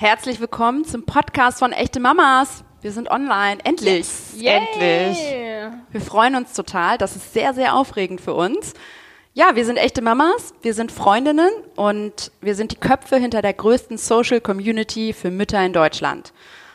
Herzlich willkommen zum Podcast von Echte Mamas. Wir sind online. Endlich. Yay. Endlich. Wir freuen uns total. Das ist sehr, sehr aufregend für uns. Ja, wir sind echte Mamas, wir sind Freundinnen und wir sind die Köpfe hinter der größten Social Community für Mütter in Deutschland.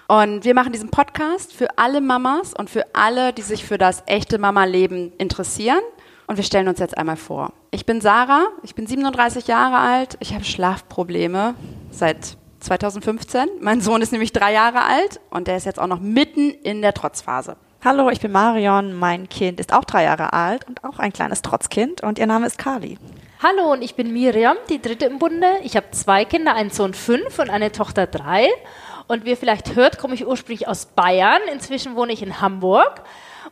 Und wir machen diesen Podcast für alle Mamas und für alle, die sich für das echte Mama-Leben interessieren. Und wir stellen uns jetzt einmal vor. Ich bin Sarah, ich bin 37 Jahre alt, ich habe Schlafprobleme seit 2015. Mein Sohn ist nämlich drei Jahre alt und der ist jetzt auch noch mitten in der Trotzphase. Hallo, ich bin Marion. Mein Kind ist auch drei Jahre alt und auch ein kleines Trotzkind und ihr Name ist Kali. Hallo und ich bin Miriam, die dritte im Bunde. Ich habe zwei Kinder, einen Sohn fünf und eine Tochter drei. Und wie ihr vielleicht hört, komme ich ursprünglich aus Bayern. Inzwischen wohne ich in Hamburg.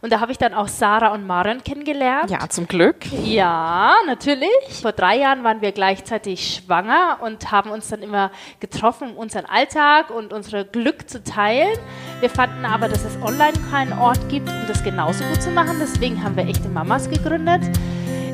Und da habe ich dann auch Sarah und Marion kennengelernt. Ja, zum Glück. Ja, natürlich. Vor drei Jahren waren wir gleichzeitig schwanger und haben uns dann immer getroffen, um unseren Alltag und unser Glück zu teilen. Wir fanden aber, dass es online keinen Ort gibt, um das genauso gut zu machen. Deswegen haben wir echte Mamas gegründet.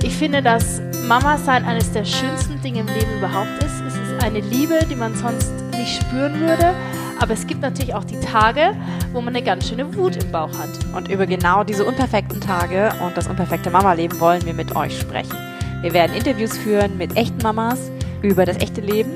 Ich finde, dass Mama sein eines der schönsten Dinge im Leben überhaupt ist. Es ist eine Liebe, die man sonst nicht spüren würde. Aber es gibt natürlich auch die Tage, wo man eine ganz schöne Wut im Bauch hat. Und über genau diese unperfekten Tage und das unperfekte Mama-Leben wollen wir mit euch sprechen. Wir werden Interviews führen mit echten Mamas über das echte Leben.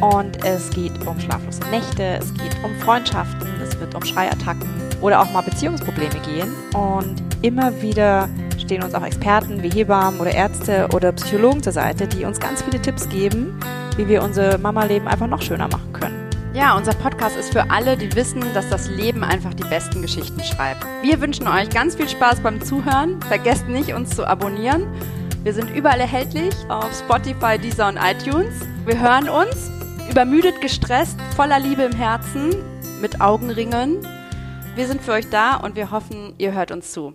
Und es geht um schlaflose Nächte, es geht um Freundschaften, es wird um Schreiattacken oder auch mal Beziehungsprobleme gehen. Und immer wieder stehen uns auch Experten wie Hebammen oder Ärzte oder Psychologen zur Seite, die uns ganz viele Tipps geben, wie wir unser Mama-Leben einfach noch schöner machen können. Ja, unser Podcast ist für alle, die wissen, dass das Leben einfach die besten Geschichten schreibt. Wir wünschen euch ganz viel Spaß beim Zuhören. Vergesst nicht, uns zu abonnieren. Wir sind überall erhältlich auf Spotify, Deezer und iTunes. Wir hören uns übermüdet, gestresst, voller Liebe im Herzen, mit Augenringen. Wir sind für euch da und wir hoffen, ihr hört uns zu.